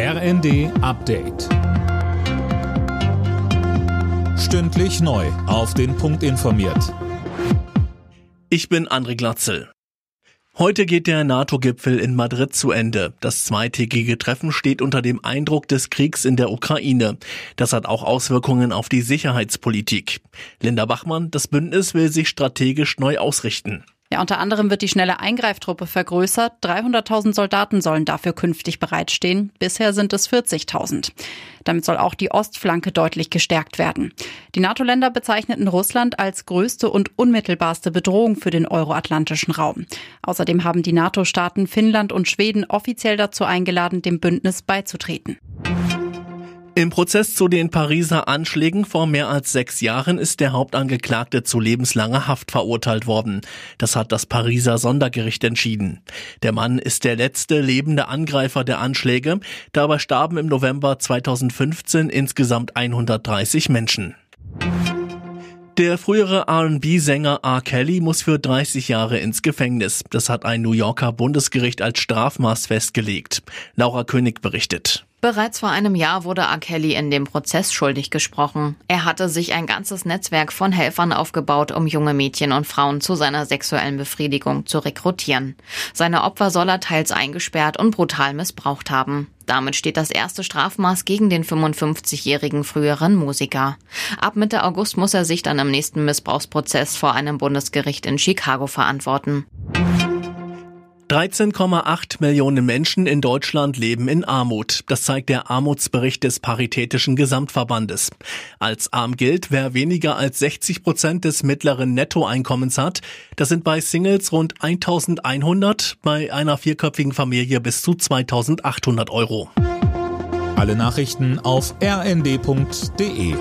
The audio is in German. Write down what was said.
RND Update. Stündlich neu. Auf den Punkt informiert. Ich bin André Glatzel. Heute geht der NATO-Gipfel in Madrid zu Ende. Das zweitägige Treffen steht unter dem Eindruck des Kriegs in der Ukraine. Das hat auch Auswirkungen auf die Sicherheitspolitik. Linda Bachmann, das Bündnis will sich strategisch neu ausrichten. Ja, unter anderem wird die schnelle Eingreiftruppe vergrößert. 300.000 Soldaten sollen dafür künftig bereitstehen. Bisher sind es 40.000. Damit soll auch die Ostflanke deutlich gestärkt werden. Die NATO-Länder bezeichneten Russland als größte und unmittelbarste Bedrohung für den euroatlantischen Raum. Außerdem haben die NATO-Staaten Finnland und Schweden offiziell dazu eingeladen, dem Bündnis beizutreten. Im Prozess zu den Pariser Anschlägen vor mehr als sechs Jahren ist der Hauptangeklagte zu lebenslanger Haft verurteilt worden. Das hat das Pariser Sondergericht entschieden. Der Mann ist der letzte lebende Angreifer der Anschläge. Dabei starben im November 2015 insgesamt 130 Menschen. Der frühere R&B-Sänger R. Kelly muss für 30 Jahre ins Gefängnis. Das hat ein New Yorker Bundesgericht als Strafmaß festgelegt. Laura König berichtet. Bereits vor einem Jahr wurde R. Kelly in dem Prozess schuldig gesprochen. Er hatte sich ein ganzes Netzwerk von Helfern aufgebaut, um junge Mädchen und Frauen zu seiner sexuellen Befriedigung zu rekrutieren. Seine Opfer soll er teils eingesperrt und brutal missbraucht haben. Damit steht das erste Strafmaß gegen den 55-jährigen früheren Musiker. Ab Mitte August muss er sich dann im nächsten Missbrauchsprozess vor einem Bundesgericht in Chicago verantworten. 13,8 Millionen Menschen in Deutschland leben in Armut. Das zeigt der Armutsbericht des Paritätischen Gesamtverbandes. Als arm gilt, wer weniger als 60 Prozent des mittleren Nettoeinkommens hat. Das sind bei Singles rund 1100, bei einer vierköpfigen Familie bis zu 2800 Euro. Alle Nachrichten auf rnd.de